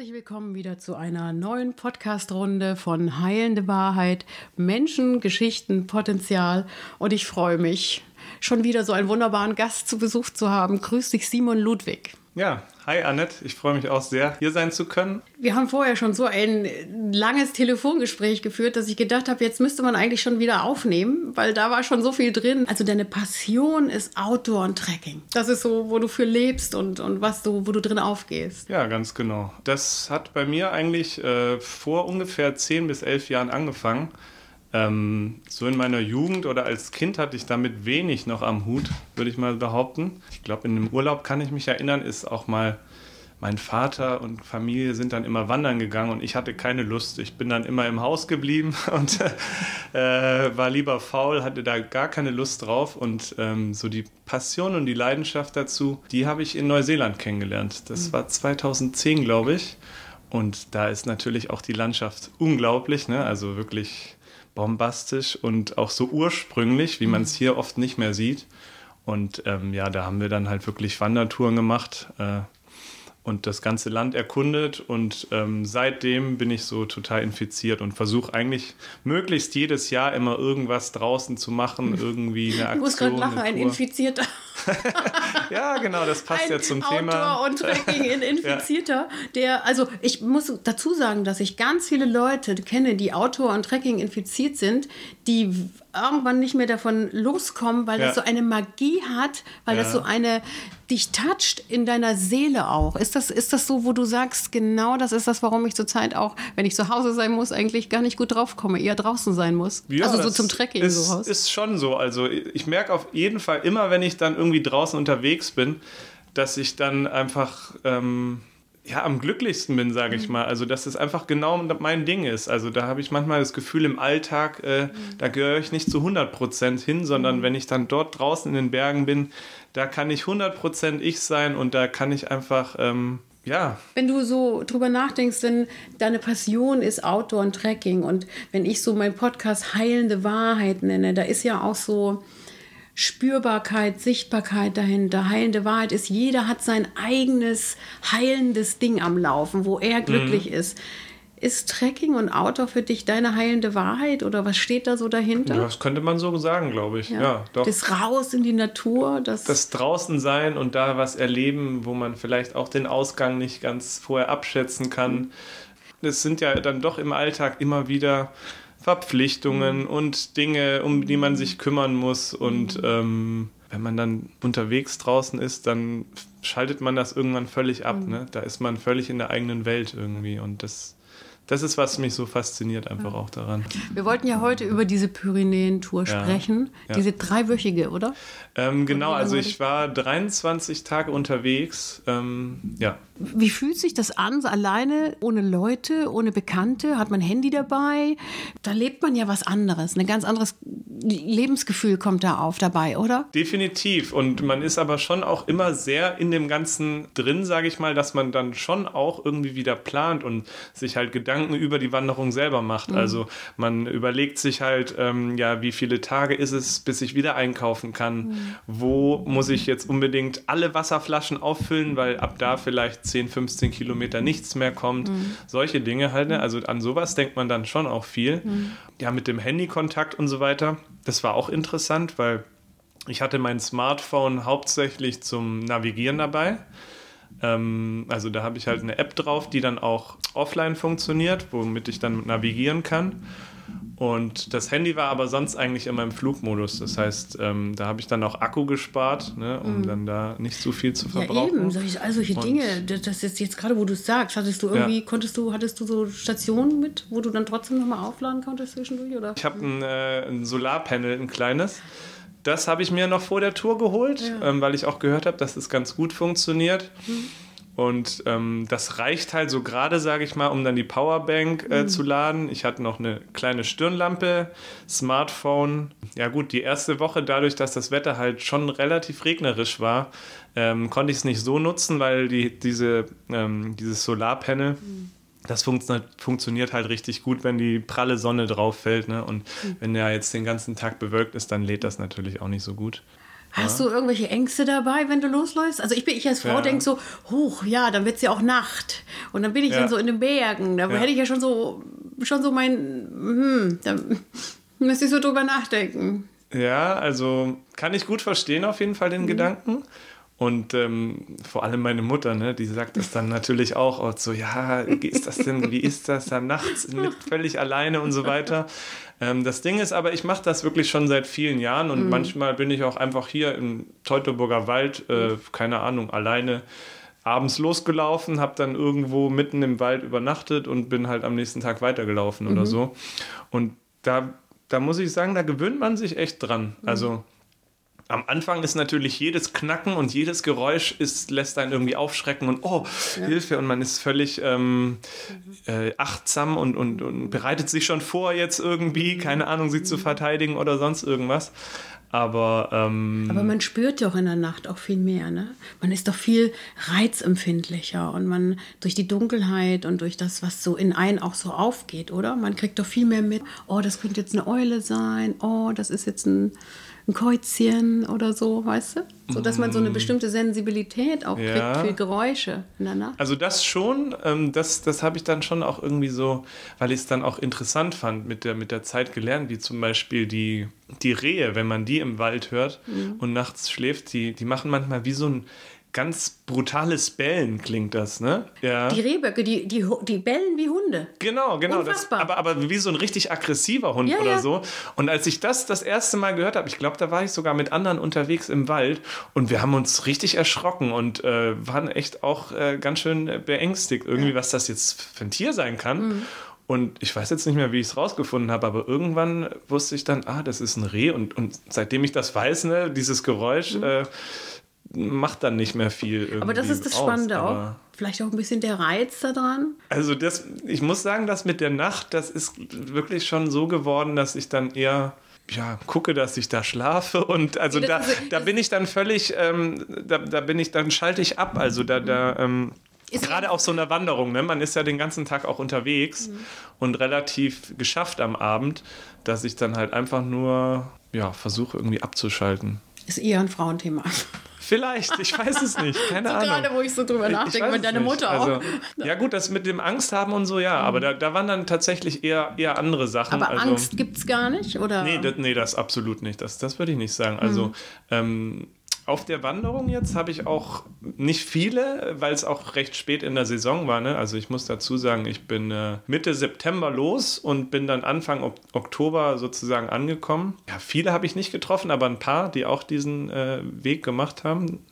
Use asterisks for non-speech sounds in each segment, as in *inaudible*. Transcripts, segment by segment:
Herzlich willkommen wieder zu einer neuen Podcast-Runde von Heilende Wahrheit, Menschen, Geschichten, Potenzial. Und ich freue mich, schon wieder so einen wunderbaren Gast zu Besuch zu haben. Grüß dich, Simon Ludwig. Ja, hi Annette, ich freue mich auch sehr, hier sein zu können. Wir haben vorher schon so ein langes Telefongespräch geführt, dass ich gedacht habe, jetzt müsste man eigentlich schon wieder aufnehmen, weil da war schon so viel drin. Also deine Passion ist Outdoor und Trekking. Das ist so, wo du für lebst und, und was du, wo du drin aufgehst. Ja, ganz genau. Das hat bei mir eigentlich äh, vor ungefähr zehn bis elf Jahren angefangen. Ähm, so in meiner Jugend oder als Kind hatte ich damit wenig noch am Hut, würde ich mal behaupten. Ich glaube, in einem Urlaub kann ich mich erinnern, ist auch mal mein Vater und Familie sind dann immer wandern gegangen und ich hatte keine Lust. Ich bin dann immer im Haus geblieben *laughs* und äh, war lieber faul, hatte da gar keine Lust drauf. Und ähm, so die Passion und die Leidenschaft dazu, die habe ich in Neuseeland kennengelernt. Das mhm. war 2010, glaube ich. Und da ist natürlich auch die Landschaft unglaublich, ne? also wirklich bombastisch und auch so ursprünglich, wie man es mhm. hier oft nicht mehr sieht. Und ähm, ja, da haben wir dann halt wirklich Wandertouren gemacht. Äh, und das ganze Land erkundet und ähm, seitdem bin ich so total infiziert und versuche eigentlich möglichst jedes Jahr immer irgendwas draußen zu machen, irgendwie eine Aktion. Ich muss gerade lachen, ein Infizierter. *laughs* ja, genau, das passt ein ja zum Outdoor Thema. und *laughs* Trekking in Infizierter, ja. der, also ich muss dazu sagen, dass ich ganz viele Leute kenne, die Outdoor und Trekking infiziert sind, die irgendwann nicht mehr davon loskommen, weil ja. das so eine Magie hat, weil ja. das so eine dich toucht in deiner Seele auch. Ist das, ist das so, wo du sagst, genau das ist das, warum ich zurzeit auch, wenn ich zu Hause sein muss, eigentlich gar nicht gut drauf komme, eher draußen sein muss? Also so zum Trekking ist, so raus. Ist schon so. Also ich merke auf jeden Fall immer, wenn ich dann irgendwie draußen unterwegs bin, dass ich dann einfach ähm, ja, am glücklichsten bin, sage ich mhm. mal. Also, dass es einfach genau mein Ding ist. Also, da habe ich manchmal das Gefühl, im Alltag, äh, mhm. da gehöre ich nicht zu 100 Prozent hin, sondern mhm. wenn ich dann dort draußen in den Bergen bin, da kann ich 100 Prozent ich sein und da kann ich einfach, ähm, ja. Wenn du so drüber nachdenkst, denn deine Passion ist Outdoor und Trekking und wenn ich so meinen Podcast Heilende Wahrheit nenne, da ist ja auch so, Spürbarkeit, Sichtbarkeit dahinter. Heilende Wahrheit ist, jeder hat sein eigenes heilendes Ding am Laufen, wo er glücklich mhm. ist. Ist Trekking und Outdoor für dich deine heilende Wahrheit oder was steht da so dahinter? Ja, das könnte man so sagen, glaube ich. Ja, ja doch. Das Raus in die Natur. Das, das draußen sein und da was erleben, wo man vielleicht auch den Ausgang nicht ganz vorher abschätzen kann. Das sind ja dann doch im Alltag immer wieder Verpflichtungen mhm. und Dinge, um die man sich kümmern muss. Und mhm. ähm, wenn man dann unterwegs draußen ist, dann schaltet man das irgendwann völlig ab. Mhm. Ne? Da ist man völlig in der eigenen Welt irgendwie. Und das das ist, was mich so fasziniert, einfach ja. auch daran. Wir wollten ja heute über diese Pyrenäen-Tour ja. sprechen. Ja. Diese dreiwöchige, oder? Ähm, genau, also ich war 23 Tage unterwegs. Ähm, ja. Wie fühlt sich das an, so alleine, ohne Leute, ohne Bekannte? Hat man Handy dabei? Da lebt man ja was anderes. Ein ganz anderes Lebensgefühl kommt da auf dabei, oder? Definitiv. Und man ist aber schon auch immer sehr in dem Ganzen drin, sage ich mal, dass man dann schon auch irgendwie wieder plant und sich halt Gedanken über die Wanderung selber macht. Mhm. Also man überlegt sich halt, ähm, ja, wie viele Tage ist es, bis ich wieder einkaufen kann? Mhm. Wo muss ich jetzt unbedingt alle Wasserflaschen auffüllen, weil ab da vielleicht 10, 15 Kilometer nichts mehr kommt? Mhm. Solche Dinge halt. Ne? Also an sowas denkt man dann schon auch viel. Mhm. Ja, mit dem Handykontakt und so weiter das war auch interessant, weil ich hatte mein Smartphone hauptsächlich zum Navigieren dabei. Ähm, also da habe ich halt eine App drauf, die dann auch offline funktioniert, womit ich dann navigieren kann. Und das Handy war aber sonst eigentlich immer im Flugmodus. Das heißt, ähm, da habe ich dann auch Akku gespart, ne, um mm. dann da nicht so viel zu verbrauchen. Ja, eben, solche, all solche Dinge. Das ist jetzt gerade, wo du es sagst, hattest du irgendwie, ja. konntest du, hattest du so Stationen mit, wo du dann trotzdem nochmal aufladen konntest zwischendurch? Oder? Ich habe ein, äh, ein Solarpanel, ein kleines. Das habe ich mir noch vor der Tour geholt, ja. ähm, weil ich auch gehört habe, dass es das ganz gut funktioniert. Mhm. Und ähm, das reicht halt so gerade, sage ich mal, um dann die Powerbank äh, mhm. zu laden. Ich hatte noch eine kleine Stirnlampe, Smartphone. Ja gut, die erste Woche, dadurch, dass das Wetter halt schon relativ regnerisch war, ähm, konnte ich es nicht so nutzen, weil die, diese, ähm, dieses Solarpanel, mhm. Das fun funktioniert halt richtig gut, wenn die pralle Sonne drauf fällt. Ne? Und mhm. wenn der jetzt den ganzen Tag bewölkt ist, dann lädt das natürlich auch nicht so gut. Hast ja. du irgendwelche Ängste dabei, wenn du losläufst? Also ich bin, ich als Frau ja. denke so, hoch, ja, dann wird es ja auch Nacht. Und dann bin ich ja. dann so in den Bergen. Da hätte ich ja schon so, schon so mein, hm, da müsste ich so drüber nachdenken. Ja, also kann ich gut verstehen auf jeden Fall den mhm. Gedanken. Und ähm, vor allem meine Mutter, ne, die sagt das dann natürlich auch, auch so, ja, wie ist das denn, wie ist das dann nachts *laughs* mit völlig alleine und so weiter. Ähm, das Ding ist aber, ich mache das wirklich schon seit vielen Jahren und mhm. manchmal bin ich auch einfach hier im Teutoburger Wald, äh, keine Ahnung, alleine abends losgelaufen, habe dann irgendwo mitten im Wald übernachtet und bin halt am nächsten Tag weitergelaufen mhm. oder so. Und da, da muss ich sagen, da gewöhnt man sich echt dran. Mhm. Also am Anfang ist natürlich jedes Knacken und jedes Geräusch ist, lässt einen irgendwie aufschrecken und oh, ja. Hilfe. Und man ist völlig ähm, äh, achtsam und, und, und bereitet sich schon vor, jetzt irgendwie, keine Ahnung, sie zu verteidigen oder sonst irgendwas. Aber, ähm, Aber man spürt ja auch in der Nacht auch viel mehr. Ne? Man ist doch viel reizempfindlicher und man durch die Dunkelheit und durch das, was so in einen auch so aufgeht, oder? Man kriegt doch viel mehr mit. Oh, das könnte jetzt eine Eule sein. Oh, das ist jetzt ein ein Käuzchen oder so, weißt du? So dass man so eine mm. bestimmte Sensibilität auch ja. kriegt für Geräusche in der Nacht. Also das schon, ähm, das, das habe ich dann schon auch irgendwie so, weil ich es dann auch interessant fand, mit der, mit der Zeit gelernt, wie zum Beispiel die, die Rehe, wenn man die im Wald hört mhm. und nachts schläft, die, die machen manchmal wie so ein ganz brutales Bellen klingt das, ne? Ja. Die Rehböcke, die, die, die bellen wie Hunde. Genau, genau. Das, aber, aber wie so ein richtig aggressiver Hund ja, oder ja. so. Und als ich das das erste Mal gehört habe, ich glaube, da war ich sogar mit anderen unterwegs im Wald und wir haben uns richtig erschrocken und äh, waren echt auch äh, ganz schön beängstigt, irgendwie, ja. was das jetzt für ein Tier sein kann. Mhm. Und ich weiß jetzt nicht mehr, wie ich es rausgefunden habe, aber irgendwann wusste ich dann, ah, das ist ein Reh. Und, und seitdem ich das weiß, ne, dieses Geräusch, mhm. äh, macht dann nicht mehr viel. Aber das ist das aus, Spannende auch. Vielleicht auch ein bisschen der Reiz daran. Also das, ich muss sagen, das mit der Nacht, das ist wirklich schon so geworden, dass ich dann eher ja, gucke, dass ich da schlafe und also da, da bin ich dann völlig, ähm, da, da bin ich, dann schalte ich ab. Also da, da ähm, Gerade auf so einer Wanderung, ne? man ist ja den ganzen Tag auch unterwegs mhm. und relativ geschafft am Abend, dass ich dann halt einfach nur ja, versuche irgendwie abzuschalten. Ist eher ein Frauenthema. Vielleicht, ich weiß es nicht. *laughs* Keine so Ahnung. Gerade, wo ich so drüber nachdenke, mit deiner Mutter auch. Also, *laughs* ja, gut, das mit dem Angst haben und so, ja, mhm. aber da, da waren dann tatsächlich eher, eher andere Sachen. Aber also, Angst gibt es gar nicht, oder? Nee, das, nee, das absolut nicht. Das, das würde ich nicht sagen. Also, mhm. ähm, auf der Wanderung jetzt habe ich auch nicht viele, weil es auch recht spät in der Saison war. Ne? Also ich muss dazu sagen, ich bin äh, Mitte September los und bin dann Anfang ok Oktober sozusagen angekommen. Ja, viele habe ich nicht getroffen, aber ein paar, die auch diesen äh, Weg gemacht haben.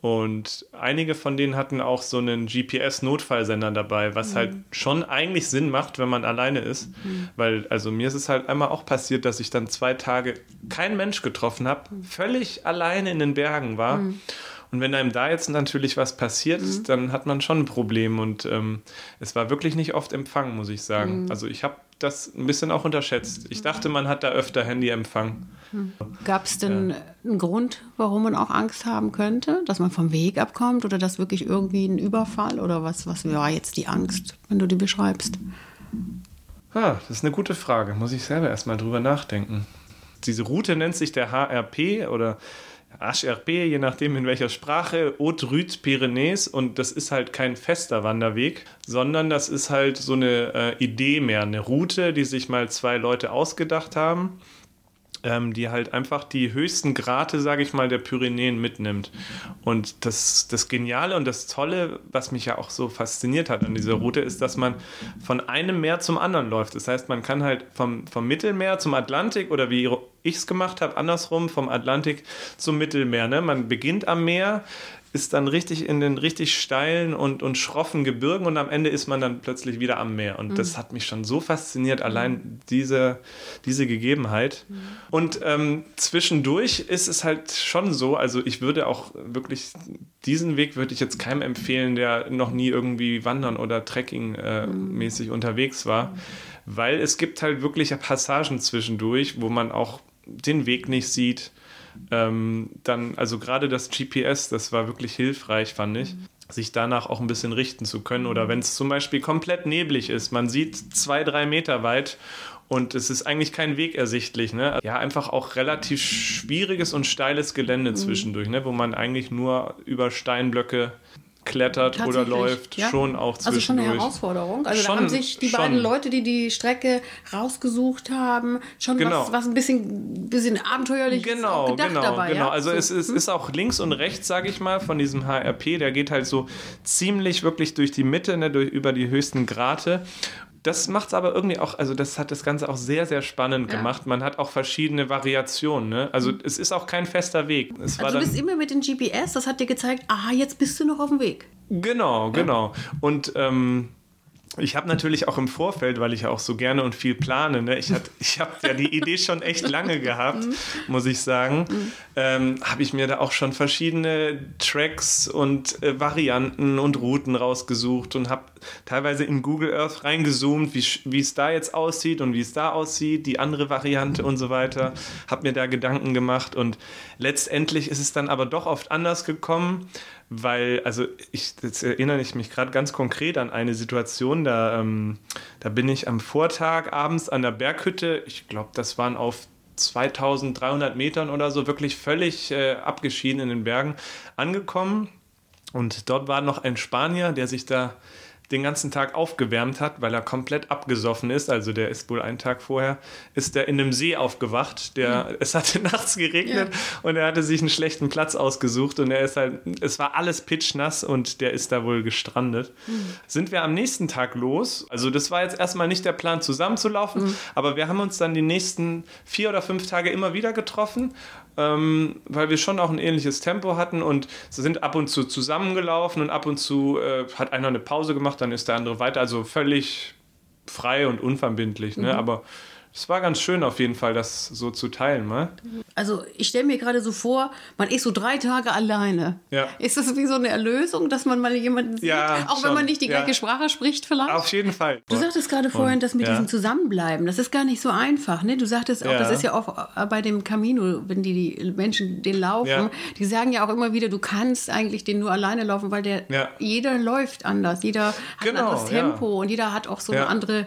Und einige von denen hatten auch so einen GPS-Notfallsender dabei, was mhm. halt schon eigentlich Sinn macht, wenn man alleine ist. Mhm. Weil, also mir ist es halt einmal auch passiert, dass ich dann zwei Tage keinen Mensch getroffen habe, mhm. völlig alleine in den Bergen war. Mhm. Und wenn einem da jetzt natürlich was passiert, mhm. dann hat man schon ein Problem. Und ähm, es war wirklich nicht oft Empfang, muss ich sagen. Mhm. Also ich habe das ein bisschen auch unterschätzt. Ich dachte, man hat da öfter Handyempfang. Hm. Gab es denn ja. einen Grund, warum man auch Angst haben könnte? Dass man vom Weg abkommt oder dass wirklich irgendwie ein Überfall oder was, was war jetzt die Angst, wenn du die beschreibst? Ah, das ist eine gute Frage. Muss ich selber erstmal drüber nachdenken. Diese Route nennt sich der HRP oder HRP, je nachdem in welcher Sprache, Haute Rüte Pyrénées und das ist halt kein fester Wanderweg, sondern das ist halt so eine äh, Idee mehr, eine Route, die sich mal zwei Leute ausgedacht haben ähm, die halt einfach die höchsten Grate, sage ich mal, der Pyrenäen mitnimmt. Und das, das Geniale und das Tolle, was mich ja auch so fasziniert hat an dieser Route, ist, dass man von einem Meer zum anderen läuft. Das heißt, man kann halt vom, vom Mittelmeer zum Atlantik oder wie ich es gemacht habe, andersrum, vom Atlantik zum Mittelmeer. Ne? Man beginnt am Meer, ist dann richtig in den richtig steilen und, und schroffen Gebirgen und am Ende ist man dann plötzlich wieder am Meer. Und mhm. das hat mich schon so fasziniert, allein diese, diese Gegebenheit. Mhm. Und ähm, zwischendurch ist es halt schon so, also ich würde auch wirklich, diesen Weg würde ich jetzt keinem empfehlen, der noch nie irgendwie wandern oder Trekking-mäßig äh, mhm. unterwegs war. Weil es gibt halt wirklich Passagen zwischendurch, wo man auch den Weg nicht sieht ähm, dann, also gerade das GPS, das war wirklich hilfreich, fand ich. Mhm. sich danach auch ein bisschen richten zu können. Oder wenn es zum Beispiel komplett neblig ist, man sieht zwei, drei Meter weit und es ist eigentlich kein Weg ersichtlich. Ne? Ja, einfach auch relativ schwieriges und steiles Gelände mhm. zwischendurch, ne? wo man eigentlich nur über Steinblöcke klettert oder läuft, ja? schon auch zwischendurch. Also schon eine Herausforderung. Also schon, da haben sich die schon. beiden Leute, die die Strecke rausgesucht haben, schon genau. was, was ein bisschen, bisschen abenteuerlich genau, gedacht genau, dabei. Genau, ja? also so. es, es hm? ist auch links und rechts, sage ich mal, von diesem HRP, der geht halt so ziemlich wirklich durch die Mitte, ne, durch, über die höchsten Grate das macht es aber irgendwie auch, also das hat das Ganze auch sehr, sehr spannend ja. gemacht. Man hat auch verschiedene Variationen. Ne? Also mhm. es ist auch kein fester Weg. Es also du bist immer mit dem GPS, das hat dir gezeigt, aha, jetzt bist du noch auf dem Weg. Genau, ja. genau. Und ähm, ich habe natürlich auch im Vorfeld, weil ich ja auch so gerne und viel plane, ne? ich, ich habe ja die Idee schon echt lange *laughs* gehabt, mhm. muss ich sagen, mhm. Ähm, habe ich mir da auch schon verschiedene Tracks und äh, Varianten und Routen rausgesucht und habe teilweise in Google Earth reingezoomt, wie es da jetzt aussieht und wie es da aussieht, die andere Variante und so weiter, habe mir da Gedanken gemacht und letztendlich ist es dann aber doch oft anders gekommen weil, also ich, jetzt erinnere ich mich gerade ganz konkret an eine Situation, da, ähm, da bin ich am Vortag abends an der Berghütte, ich glaube, das waren auf 2300 Metern oder so, wirklich völlig äh, abgeschieden in den Bergen angekommen. Und dort war noch ein Spanier, der sich da den ganzen Tag aufgewärmt hat, weil er komplett abgesoffen ist. Also der ist wohl einen Tag vorher, ist er in einem See aufgewacht. Der, mhm. Es hatte *laughs* nachts geregnet ja. und er hatte sich einen schlechten Platz ausgesucht und er ist halt, es war alles pitchnass und der ist da wohl gestrandet. Mhm. Sind wir am nächsten Tag los. Also das war jetzt erstmal nicht der Plan, zusammenzulaufen, mhm. aber wir haben uns dann die nächsten vier oder fünf Tage immer wieder getroffen ähm, weil wir schon auch ein ähnliches Tempo hatten und sind ab und zu zusammengelaufen und ab und zu äh, hat einer eine Pause gemacht, dann ist der andere weiter. Also völlig frei und unverbindlich. Ne? Mhm. Aber es war ganz schön auf jeden Fall, das so zu teilen, mal. Also ich stelle mir gerade so vor, man ist so drei Tage alleine. Ja. Ist das wie so eine Erlösung, dass man mal jemanden sieht? Ja, auch schon. wenn man nicht die gleiche ja. Sprache spricht vielleicht? Auf jeden Fall. Du sagtest gerade vorhin, dass mit ja. diesem Zusammenbleiben, das ist gar nicht so einfach. Ne? Du sagtest auch, ja. das ist ja auch bei dem Camino, wenn die, die Menschen den laufen, die sagen ja auch immer wieder, du kannst eigentlich den nur alleine laufen, weil der jeder läuft anders, jeder hat genau, ein anderes Tempo und jeder hat auch so eine andere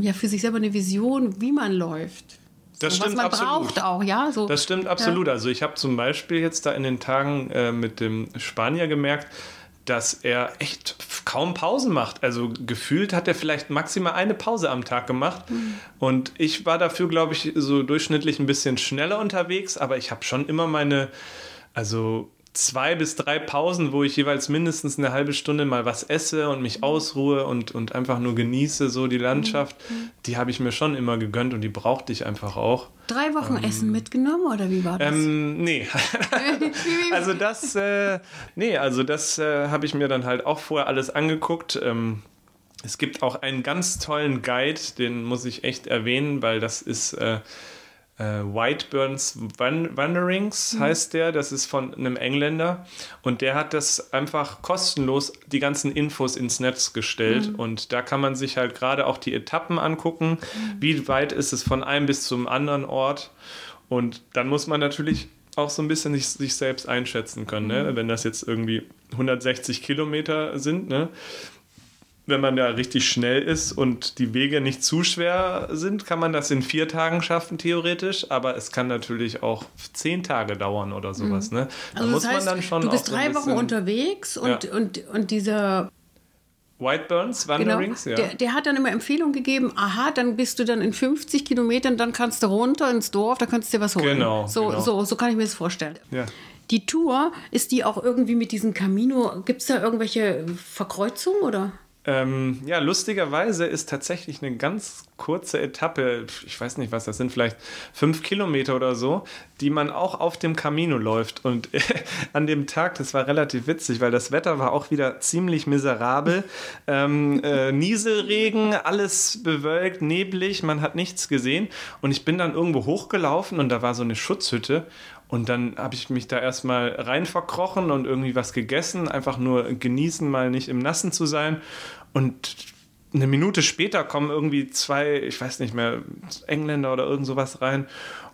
ja für sich selber eine Vision, wie man läuft. Das stimmt was man absolut. braucht auch, ja. So. Das stimmt absolut. Ja. Also ich habe zum Beispiel jetzt da in den Tagen äh, mit dem Spanier gemerkt, dass er echt kaum Pausen macht. Also gefühlt hat er vielleicht maximal eine Pause am Tag gemacht. Mhm. Und ich war dafür, glaube ich, so durchschnittlich ein bisschen schneller unterwegs, aber ich habe schon immer meine, also zwei bis drei Pausen, wo ich jeweils mindestens eine halbe Stunde mal was esse und mich ausruhe und, und einfach nur genieße, so die Landschaft, mhm. die habe ich mir schon immer gegönnt und die brauchte ich einfach auch. Drei Wochen ähm, Essen mitgenommen oder wie war das? Ähm, nee. *laughs* *laughs* also das, äh, nee, also das äh, habe ich mir dann halt auch vorher alles angeguckt. Ähm, es gibt auch einen ganz tollen Guide, den muss ich echt erwähnen, weil das ist äh, äh, Whiteburns Wanderings mhm. heißt der, das ist von einem Engländer und der hat das einfach kostenlos die ganzen Infos ins Netz gestellt mhm. und da kann man sich halt gerade auch die Etappen angucken, mhm. wie weit ist es von einem bis zum anderen Ort und dann muss man natürlich auch so ein bisschen sich, sich selbst einschätzen können, ne? Mhm. wenn das jetzt irgendwie 160 Kilometer sind, ne? Wenn man da richtig schnell ist und die Wege nicht zu schwer sind, kann man das in vier Tagen schaffen, theoretisch. Aber es kann natürlich auch zehn Tage dauern oder sowas. Mhm. Ne? Da also muss heißt, man dann schon. Du bist drei so Wochen unterwegs und, ja. und, und dieser Whiteburns Wanderings, genau. ja. Der, der, hat dann immer Empfehlungen gegeben, aha, dann bist du dann in 50 Kilometern, dann kannst du runter ins Dorf, da kannst du dir was holen. Genau. So, genau. so, so kann ich mir das vorstellen. Ja. Die Tour, ist die auch irgendwie mit diesem Camino, gibt es da irgendwelche Verkreuzungen oder? Ähm, ja, lustigerweise ist tatsächlich eine ganz kurze Etappe, ich weiß nicht was, das sind vielleicht fünf Kilometer oder so, die man auch auf dem Camino läuft. Und *laughs* an dem Tag, das war relativ witzig, weil das Wetter war auch wieder ziemlich miserabel. Ähm, äh, Nieselregen, alles bewölkt, neblig, man hat nichts gesehen. Und ich bin dann irgendwo hochgelaufen und da war so eine Schutzhütte. Und dann habe ich mich da erstmal rein verkrochen und irgendwie was gegessen, einfach nur genießen, mal nicht im Nassen zu sein. Und eine Minute später kommen irgendwie zwei, ich weiß nicht mehr, Engländer oder irgend sowas rein.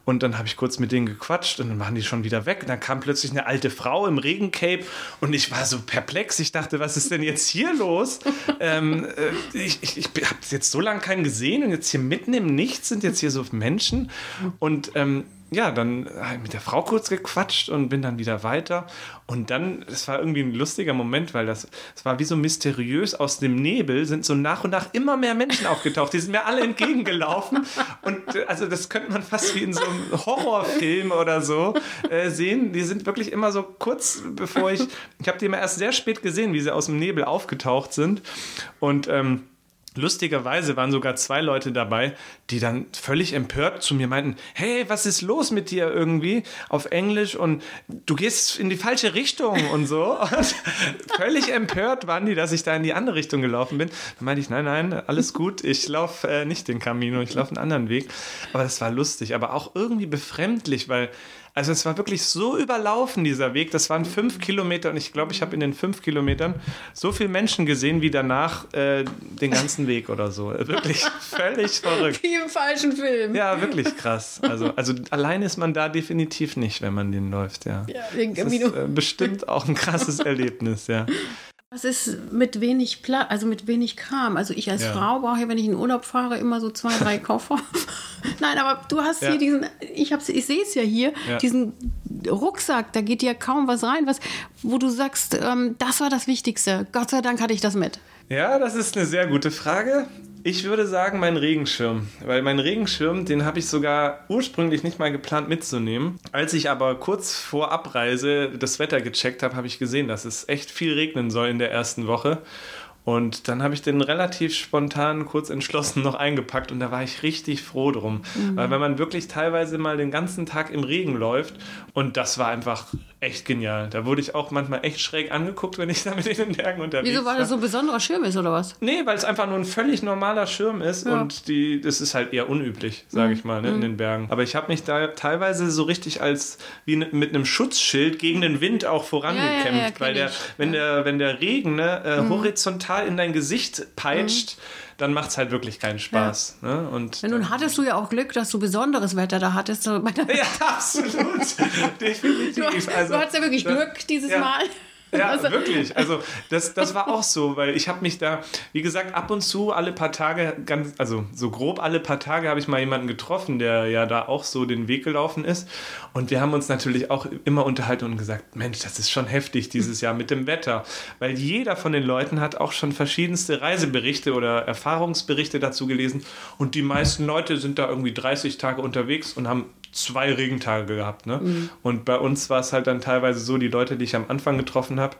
Und dann habe ich kurz mit denen gequatscht und dann waren die schon wieder weg. Und dann kam plötzlich eine alte Frau im Regencape und ich war so perplex. Ich dachte, was ist denn jetzt hier los? *laughs* ähm, äh, ich ich, ich habe jetzt so lange keinen gesehen und jetzt hier mitten im Nichts sind jetzt hier so Menschen. Und ähm, ja, dann habe ich mit der Frau kurz gequatscht und bin dann wieder weiter. Und dann, es war irgendwie ein lustiger Moment, weil das, es war wie so mysteriös aus dem Nebel, sind so nach und nach immer mehr Menschen aufgetaucht. Die sind mir alle entgegengelaufen. Und äh, also das könnte man fast wie in so einem Horrorfilm oder so äh, sehen. Die sind wirklich immer so kurz bevor ich, ich habe die immer erst sehr spät gesehen, wie sie aus dem Nebel aufgetaucht sind. Und ähm, Lustigerweise waren sogar zwei Leute dabei, die dann völlig empört zu mir meinten, hey, was ist los mit dir irgendwie auf Englisch und du gehst in die falsche Richtung und so. *laughs* Und völlig empört waren die, dass ich da in die andere Richtung gelaufen bin. Dann meinte ich, nein, nein, alles gut, ich laufe äh, nicht den Camino, ich laufe einen anderen Weg. Aber das war lustig, aber auch irgendwie befremdlich, weil also es war wirklich so überlaufen, dieser Weg. Das waren fünf Kilometer und ich glaube, ich habe in den fünf Kilometern so viele Menschen gesehen wie danach äh, den ganzen Weg oder so. Wirklich *laughs* völlig verrückt. Wie im falschen Film. Ja, wirklich krass. Also, also allein ist man da definitiv nicht, wenn man den läuft, ja. ja das ist äh, bestimmt auch ein krasses *laughs* Erlebnis, ja. Was ist mit wenig Platz, also mit wenig Kram? Also ich als ja. Frau brauche ja, wenn ich in Urlaub fahre, immer so zwei, drei *laughs* Koffer. Nein, aber du hast ja. hier diesen, ich, ich sehe es ja hier, ja. diesen Rucksack, da geht ja kaum was rein, was, wo du sagst, ähm, das war das Wichtigste. Gott sei Dank hatte ich das mit. Ja, das ist eine sehr gute Frage. Ich würde sagen, mein Regenschirm. Weil mein Regenschirm, den habe ich sogar ursprünglich nicht mal geplant mitzunehmen. Als ich aber kurz vor Abreise das Wetter gecheckt habe, habe ich gesehen, dass es echt viel regnen soll in der ersten Woche. Und dann habe ich den relativ spontan, kurz entschlossen noch eingepackt und da war ich richtig froh drum. Mhm. Weil wenn man wirklich teilweise mal den ganzen Tag im Regen läuft und das war einfach echt genial. Da wurde ich auch manchmal echt schräg angeguckt, wenn ich *laughs* da mit in den Bergen unterwegs war. Wieso, weil das so ein besonderer Schirm ist oder was? Nee, weil es einfach nur ein völlig normaler Schirm ist ja. und die, das ist halt eher unüblich, sage ich mal, ne, mhm. in den Bergen. Aber ich habe mich da teilweise so richtig als wie mit einem Schutzschild gegen den Wind auch vorangekämpft, ja, ja, weil der, wenn, der, wenn der Regen ne, äh, mhm. horizontal in dein Gesicht peitscht, mhm. Dann macht es halt wirklich keinen Spaß. Ja. Ne? Und ja, nun hattest du ja auch Glück, dass du besonderes Wetter da hattest. ja, *laughs* absolut. *laughs* Definitiv. Du, also, du hattest ja wirklich Glück dieses ja. Mal. Ja, also. wirklich. Also das, das war auch so, weil ich habe mich da, wie gesagt, ab und zu alle paar Tage, ganz, also so grob alle paar Tage habe ich mal jemanden getroffen, der ja da auch so den Weg gelaufen ist. Und wir haben uns natürlich auch immer unterhalten und gesagt, Mensch, das ist schon heftig dieses Jahr mit dem Wetter. Weil jeder von den Leuten hat auch schon verschiedenste Reiseberichte oder Erfahrungsberichte dazu gelesen. Und die meisten Leute sind da irgendwie 30 Tage unterwegs und haben zwei Regentage gehabt. Ne? Mhm. Und bei uns war es halt dann teilweise so, die Leute, die ich am Anfang getroffen habe,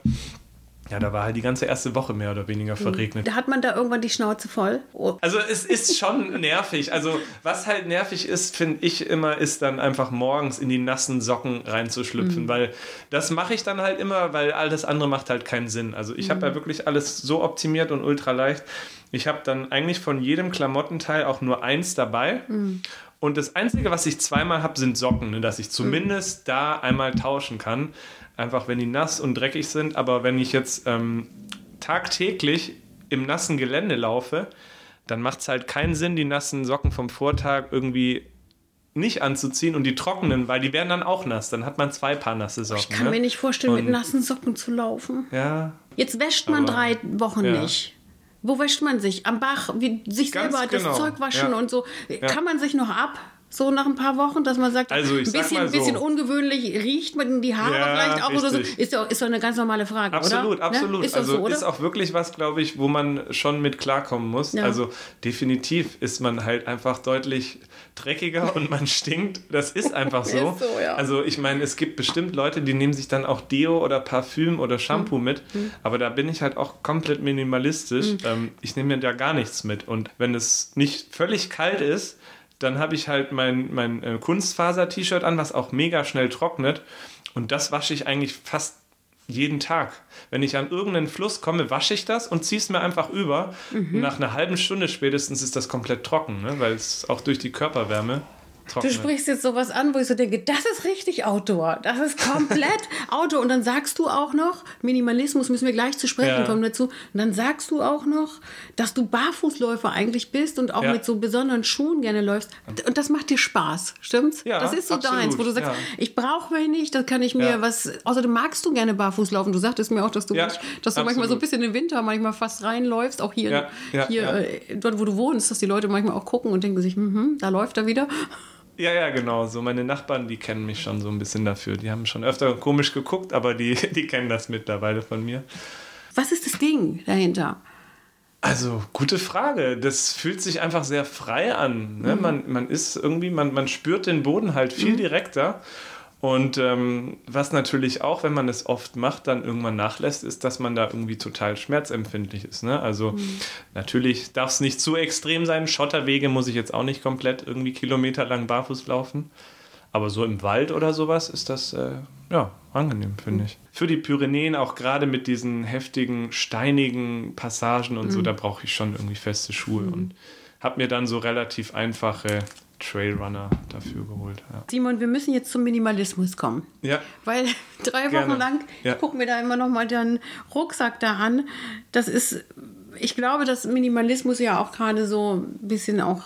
ja, da war halt die ganze erste Woche mehr oder weniger mhm. verregnet. Da hat man da irgendwann die Schnauze voll. Oh. Also es ist schon *laughs* nervig. Also was halt nervig ist, finde ich immer, ist dann einfach morgens in die nassen Socken reinzuschlüpfen, mhm. weil das mache ich dann halt immer, weil alles andere macht halt keinen Sinn. Also ich mhm. habe ja wirklich alles so optimiert und ultra leicht. Ich habe dann eigentlich von jedem Klamottenteil auch nur eins dabei. Mhm. Und das Einzige, was ich zweimal habe, sind Socken, ne, dass ich zumindest mhm. da einmal tauschen kann. Einfach, wenn die nass und dreckig sind. Aber wenn ich jetzt ähm, tagtäglich im nassen Gelände laufe, dann macht es halt keinen Sinn, die nassen Socken vom Vortag irgendwie nicht anzuziehen und die trockenen, weil die werden dann auch nass. Dann hat man zwei Paar nasse Socken. Ich kann ne? mir nicht vorstellen, und mit nassen Socken zu laufen. Ja. Jetzt wäscht man aber, drei Wochen ja. nicht. Wo wäscht man sich? Am Bach, wie sich Ganz selber genau. das Zeug waschen ja. und so. Ja. Kann man sich noch ab? So nach ein paar Wochen, dass man sagt, Also, ein bisschen, so. bisschen ungewöhnlich, riecht man die Haare Ja, vielleicht auch oder so. richtig. Ist doch, ist doch eine ganz normale Frage, Absolut, oder? absolut. Ne? Ist also so, ist auch wirklich was, glaube ich, wo man schon mit klarkommen muss. Ja. Also definitiv ist man halt einfach deutlich dreckiger und man stinkt. Das ist einfach *laughs* so. Ist so, ja. Also ich meine, es gibt bestimmt Leute, die nehmen sich dann auch Deo oder Parfüm oder Shampoo Mhm. mit. Aber da bin ich halt auch komplett minimalistisch. Ähm, ich nehme mir da gar nichts mit. Und wenn es nicht völlig kalt ist, dann habe ich halt mein, mein äh, Kunstfaser-T-Shirt an, was auch mega schnell trocknet. Und das wasche ich eigentlich fast jeden Tag. Wenn ich an irgendeinen Fluss komme, wasche ich das und ziehe es mir einfach über. Mhm. Nach einer halben Stunde spätestens ist das komplett trocken, ne? weil es auch durch die Körperwärme Du trocknet. sprichst jetzt sowas an, wo ich so denke, das ist richtig Outdoor. Das ist komplett *laughs* Outdoor. Und dann sagst du auch noch, Minimalismus müssen wir gleich zu sprechen Ja. kommen dazu. Und dann sagst du auch noch, dass du Barfußläufer eigentlich bist und auch Ja. mit so besonderen Schuhen gerne läufst. Und das macht dir Spaß, stimmt's? Ja, das ist so absolut, deins, wo du sagst, ja. ich brauche mich nicht, das kann ich mir was. Außerdem magst du gerne barfuß laufen. Du sagtest mir auch, dass du, dass du manchmal so ein bisschen im Winter manchmal fast reinläufst, auch hier, hier. Äh, dort, wo du wohnst, dass die Leute manchmal auch gucken und denken sich, mhm, da läuft er wieder. Ja, ja, genau. So meine Nachbarn, die kennen mich schon so ein bisschen dafür. Die haben schon öfter komisch geguckt, aber die, *laughs* die kennen das mittlerweile von mir. Was ist das Ding dahinter? Also, gute Frage. Das fühlt sich einfach sehr frei an. Ne? Man, man ist irgendwie, man, man spürt den Boden halt viel direkter. Und ähm, was natürlich auch, wenn man es oft macht, dann irgendwann nachlässt, ist, dass man da irgendwie total schmerzempfindlich ist. Ne? Also natürlich darf es nicht zu extrem sein. Schotterwege muss ich jetzt auch nicht komplett irgendwie kilometerlang barfuß laufen. Aber so im Wald oder sowas ist das äh, ja angenehm, finde ich. Für die Pyrenäen auch gerade mit diesen heftigen, steinigen Passagen und so, da brauche ich schon irgendwie feste Schuhe und habe mir dann so relativ einfache Trailrunner dafür geholt. Ja. Simon, wir müssen jetzt zum Minimalismus kommen. ja. Weil *laughs* drei Wochen Gerne. lang, Ja. ich gucke mir da immer noch mal deinen Rucksack da an. Das ist, ich glaube, dass Minimalismus ja auch gerade so ein bisschen auch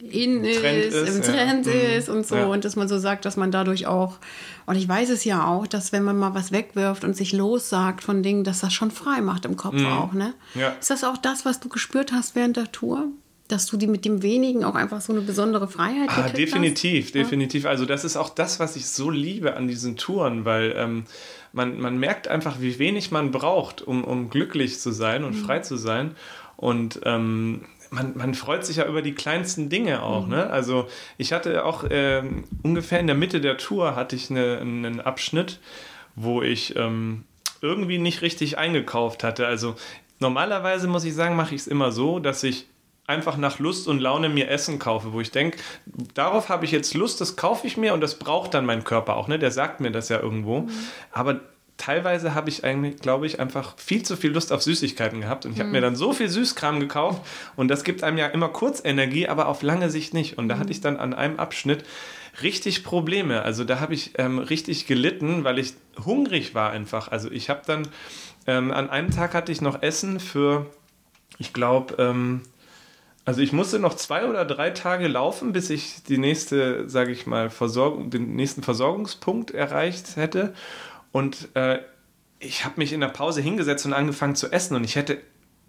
in ist, Trend ist, im ja. Trend Mhm. ist und so. Ja. Und dass man so sagt, dass man dadurch auch, und ich weiß es ja auch, dass wenn man mal was wegwirft und sich lossagt von Dingen, dass das schon frei macht im Kopf auch, ne? Mhm. Ja. Ist das auch das, was du gespürt hast während der Tour? Dass du die mit dem wenigen auch einfach so eine besondere Freiheit Ah, definitiv, hast? definitiv. Also das ist auch das, was ich so liebe an diesen Touren, weil ähm, man, man merkt einfach, wie wenig man braucht, um, um glücklich zu sein und frei zu sein. Und ähm, man, man freut sich ja über die kleinsten Dinge auch. Ne? Also ich hatte auch ähm, ungefähr in der Mitte der Tour hatte ich eine, einen Abschnitt, wo ich ähm, irgendwie nicht richtig eingekauft hatte. Also normalerweise muss ich sagen, mache ich es immer so, dass ich einfach nach Lust und Laune mir Essen kaufe, wo ich denke, darauf habe ich jetzt Lust, das kaufe ich mir und das braucht dann mein Körper auch, ne? Der sagt mir das ja irgendwo. Aber teilweise habe ich eigentlich, glaube ich, einfach viel zu viel Lust auf Süßigkeiten gehabt und ich habe mir dann so viel Süßkram gekauft und das gibt einem ja immer kurz Energie, aber auf lange Sicht nicht. Und da hatte ich dann an einem Abschnitt richtig Probleme. Also da habe ich ähm, richtig gelitten, weil ich hungrig war einfach. Also ich habe dann ähm, an einem Tag hatte ich noch Essen für, ich glaube, ähm, also ich musste noch zwei oder drei Tage laufen, bis ich die nächste, sage ich mal, Versorgung, den nächsten Versorgungspunkt erreicht hätte. Und äh, ich habe mich in der Pause hingesetzt und angefangen zu essen und ich hätte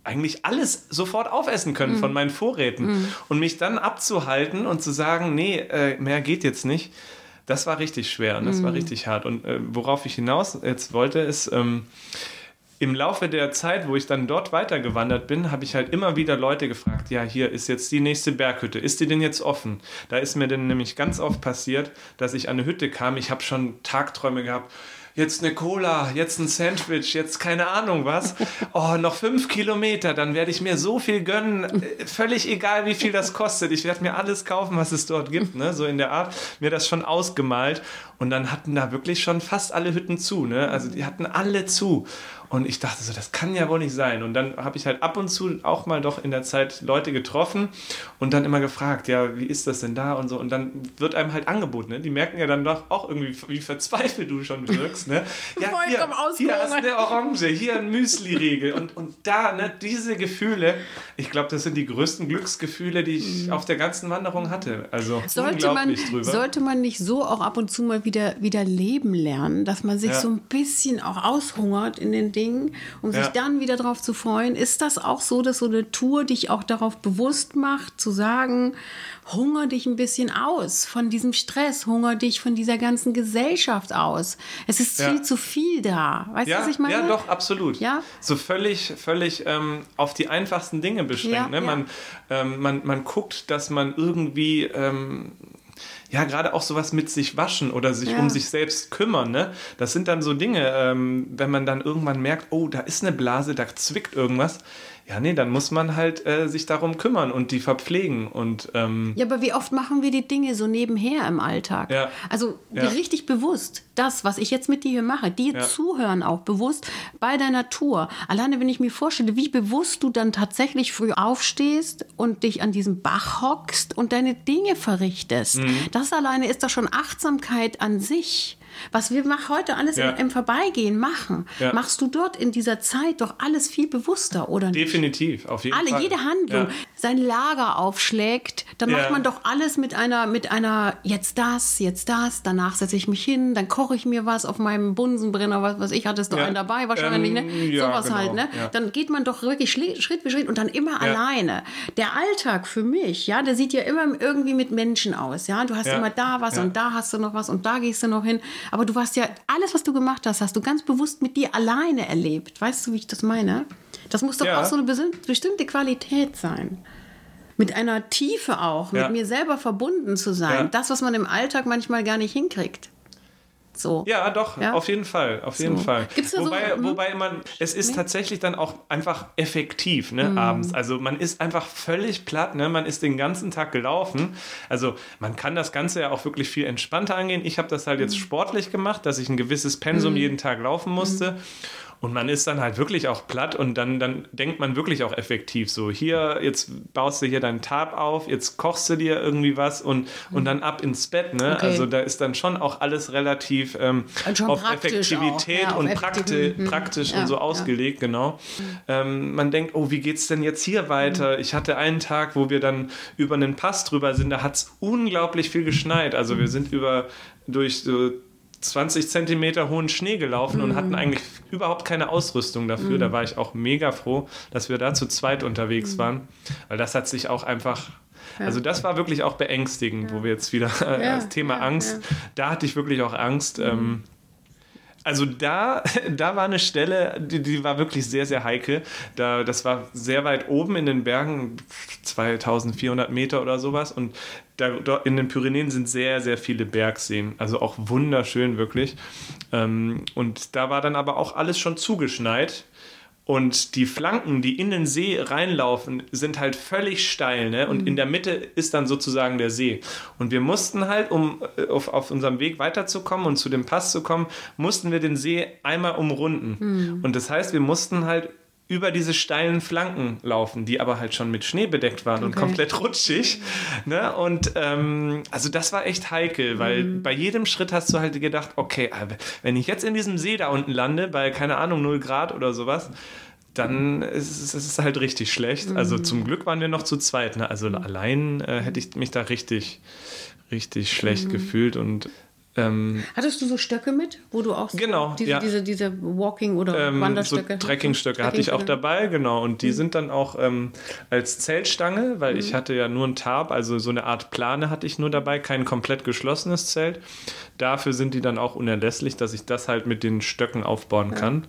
eigentlich alles sofort aufessen können von meinen Vorräten. Und mich dann abzuhalten und zu sagen, nee, äh, mehr geht jetzt nicht, das war richtig schwer und das war richtig hart. Und äh, worauf ich hinaus jetzt wollte, ist, ähm, im Laufe der Zeit, wo ich dann dort weitergewandert bin, habe ich halt immer wieder Leute gefragt, ja, hier ist jetzt die nächste Berghütte, ist die denn jetzt offen? Da ist mir dann nämlich ganz oft passiert, dass ich an eine Hütte kam, ich habe schon Tagträume gehabt, jetzt eine Cola, jetzt ein Sandwich, jetzt keine Ahnung was. *laughs* Oh, noch fünf Kilometer, dann werde ich mir so viel gönnen. Völlig egal, wie viel das kostet. Ich werde mir alles kaufen, was es dort gibt. Ne? So in der Art. Mir das schon ausgemalt. Und dann hatten da wirklich schon fast alle Hütten zu. Ne? Also die hatten alle zu. Und ich dachte so, das kann ja wohl nicht sein. Und dann habe ich halt ab und zu auch mal doch in der Zeit Leute getroffen und dann immer gefragt, ja, wie ist das denn da und so. Und dann wird einem halt angeboten. Ne? Die merken ja dann doch auch irgendwie, wie verzweifelt du schon wirkst. Ne? *laughs* Ja, hier, hier hast eine Orange, hier ein Müsli-Riegel. Und, und da, ne, diese Gefühle, ich glaube, das sind die größten Glücksgefühle, die ich auf der ganzen Wanderung hatte. Also Mhm. Sollte man, drüber. sollte man nicht so auch ab und zu mal wieder, wieder leben lernen, dass man sich Ja. so ein bisschen auch aushungert in den Dingen, um sich Ja. dann wieder drauf zu freuen? Ist das auch so, dass so eine Tour dich auch darauf bewusst macht, zu sagen, hunger dich ein bisschen aus von diesem Stress, hunger dich von dieser ganzen Gesellschaft aus. Es ist Ja. viel zu viel da. Weißt du, Ja, was ich meine? ja, doch, absolut. Ja? So völlig, völlig ähm, auf die einfachsten Dinge beschränkt. Ne? Man, ähm, man, man guckt, dass man irgendwie, ähm, ja, gerade auch sowas mit sich waschen oder sich Ja. um sich selbst kümmern. Ne? Das sind dann so Dinge, ähm, wenn man dann irgendwann merkt, oh, da ist eine Blase, da zwickt irgendwas. Ja, nee, dann muss man halt äh, sich darum kümmern und die verpflegen. Und ähm, Ja, aber wie oft machen wir die Dinge so nebenher im Alltag? Ja. Also Ja. richtig bewusst, das, was ich jetzt mit dir hier mache, dir Ja. zuhören auch bewusst bei deiner Tour. Alleine, wenn ich mir vorstelle, wie bewusst du dann tatsächlich früh aufstehst und dich an diesem Bach hockst und deine Dinge verrichtest. Mhm. Das alleine ist doch schon Achtsamkeit an sich. Was wir mach heute alles Ja. im, im Vorbeigehen machen, Ja. machst du dort in dieser Zeit doch alles viel bewusster, oder nicht? definitiv, auf jeden alle, Fall. jede Handlung. Sein Lager aufschlägt, dann Ja. macht man doch alles mit einer, mit einer, jetzt das, jetzt das, danach setze ich mich hin, dann koche ich mir was auf meinem Bunsenbrenner, was weiß ich, hattest du Ja. einen dabei wahrscheinlich, Ähm, ne? ja, Sowas genau, halt, ne? Dann geht man doch wirklich Schritt für Schritt und dann immer alleine. Der Alltag für mich, ja, der sieht ja immer irgendwie mit Menschen aus, ja? Du hast Ja. immer da was und da hast du noch was und da gehst du noch hin, aber du warst ja, alles, was du gemacht hast, hast du ganz bewusst mit dir alleine erlebt. Weißt du, wie ich das meine? Das muss doch auch so eine bestimmte Qualität sein. Mit einer Tiefe auch, Ja. mit mir selber verbunden zu sein. Ja. Das, was man im Alltag manchmal gar nicht hinkriegt. So. Ja, doch, Ja? auf jeden Fall, auf jeden So. Fall. Gibt's da so- wobei, wobei man, es ist tatsächlich dann auch einfach effektiv, ne, Hm. abends. Also man ist einfach völlig platt, ne, man ist den ganzen Tag gelaufen. Also man kann das Ganze ja auch wirklich viel entspannter angehen. Ich habe das halt jetzt sportlich gemacht, dass ich ein gewisses Pensum jeden Tag laufen musste. Und man ist dann halt wirklich auch platt und dann, dann denkt man wirklich auch effektiv so, hier, jetzt baust du hier deinen Tab auf, jetzt kochst du dir irgendwie was und, und dann ab ins Bett. Ne? Okay. Also da ist dann schon auch alles relativ ähm, auf Effektivität ja, auf und Effektiv- prakti mhm. praktisch Ja, und so ja. ausgelegt, genau. Ähm, man denkt, oh, wie geht's denn jetzt hier weiter? Ich hatte einen Tag, wo wir dann über einen Pass drüber sind, da hat es unglaublich viel geschneit. Also wir sind über durch so 20 Zentimeter hohen Schnee gelaufen und hatten eigentlich überhaupt keine Ausrüstung dafür. Da war ich auch mega froh, dass wir da zu zweit unterwegs waren, weil das hat sich auch einfach. Also das war wirklich auch beängstigend, wo wir jetzt wieder äh, Ja, das Thema ja, Angst, da hatte ich wirklich auch Angst. Ähm, also da, *laughs* da war eine Stelle, die, die war wirklich sehr, sehr heikel. Da, das war sehr weit oben in den Bergen, 2400 Meter oder sowas. Und da, in den Pyrenäen sind sehr, sehr viele Bergseen. Also auch wunderschön, wirklich. Ähm, und da war dann aber auch alles schon zugeschneit. Und die Flanken, die in den See reinlaufen, sind halt völlig steil. Ne? Und in der Mitte ist dann sozusagen der See. Und wir mussten halt, um äh, auf, auf unserem Weg weiterzukommen und zu dem Pass zu kommen, mussten wir den See einmal umrunden. Und das heißt, wir mussten halt über diese steilen Flanken laufen, die aber halt schon mit Schnee bedeckt waren und Okay. komplett rutschig. Ne? Und ähm, also das war echt heikel, weil bei jedem Schritt hast du halt gedacht, okay, aber wenn ich jetzt in diesem See da unten lande, bei keine Ahnung 0 Grad oder sowas, dann ist es, es ist halt richtig schlecht. Also zum Glück waren wir noch zu zweit. Ne? Also allein äh, hätte ich mich da richtig, richtig schlecht gefühlt und ähm, Hattest du so Stöcke mit, wo du auch so Genau, diese, ja. diese, diese Walking- oder ähm, so Wanderstöcke? Trekkingstöcke hatte ich auch dabei, genau. Und die sind dann auch ähm, als Zeltstange, weil Mhm. ich hatte ja nur ein Tarp, also so eine Art Plane hatte ich nur dabei, kein komplett geschlossenes Zelt. Dafür sind die dann auch unerlässlich, dass ich das halt mit den Stöcken aufbauen kann.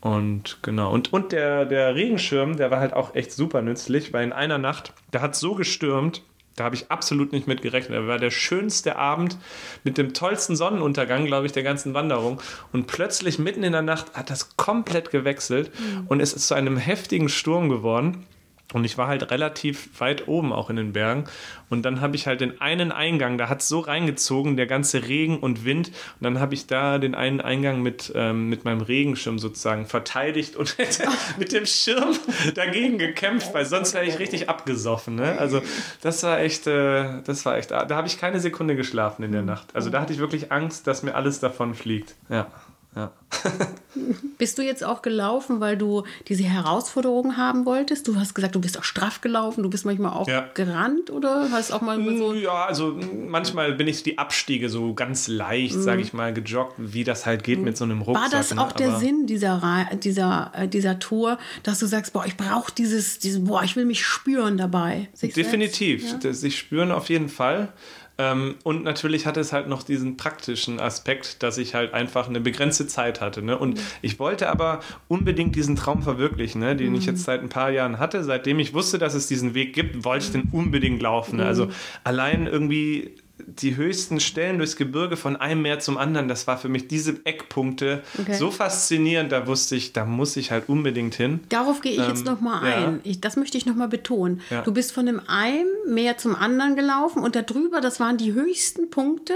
Und genau. Und, und der, der Regenschirm, der war halt auch echt super nützlich, weil in einer Nacht, da hat so gestürmt, da habe ich absolut nicht mit gerechnet. Da war der schönste Abend mit dem tollsten Sonnenuntergang, glaube ich, der ganzen Wanderung. Und plötzlich mitten in der Nacht hat das komplett gewechselt und es ist zu einem heftigen Sturm geworden. Und ich war halt relativ weit oben auch in den Bergen. Und dann habe ich halt den einen Eingang, da hat es so reingezogen, der ganze Regen und Wind. Und dann habe ich da den einen Eingang mit, ähm, mit meinem Regenschirm sozusagen verteidigt und *laughs* mit dem Schirm dagegen gekämpft, weil sonst wäre ich richtig abgesoffen. Ne? Also das war echt, äh, das war echt, da habe ich keine Sekunde geschlafen in der Nacht. Also da hatte ich wirklich Angst, dass mir alles davon fliegt. Ja. Ja. *laughs* bist du jetzt auch gelaufen, weil du diese Herausforderungen haben wolltest? Du hast gesagt, du bist auch straff gelaufen, du bist manchmal auch ja. gerannt oder hast auch mal so. Ja, also manchmal bin ich die Abstiege so ganz leicht, mhm. sage ich mal, gejoggt, wie das halt geht mhm. mit so einem Rucksack. War das ne? auch ne? der Sinn dieser, dieser, äh, dieser Tour, dass du sagst, boah, ich brauche dieses, dieses, boah, ich will mich spüren dabei? Definitiv, ja? sich spüren auf jeden Fall. Ähm, und natürlich hatte es halt noch diesen praktischen Aspekt, dass ich halt einfach eine begrenzte Zeit hatte. Ne? Und mhm. ich wollte aber unbedingt diesen Traum verwirklichen, ne? den mhm. ich jetzt seit ein paar Jahren hatte. Seitdem ich wusste, dass es diesen Weg gibt, wollte ich den unbedingt laufen. Ne? Also mhm. allein irgendwie die höchsten Stellen durchs Gebirge von einem Meer zum anderen, das war für mich diese Eckpunkte okay. so faszinierend, da wusste ich, da muss ich halt unbedingt hin. Darauf gehe ich ähm, jetzt nochmal ja. ein. Ich, das möchte ich nochmal betonen. Ja. Du bist von dem einen Meer zum anderen gelaufen und darüber, das waren die höchsten Punkte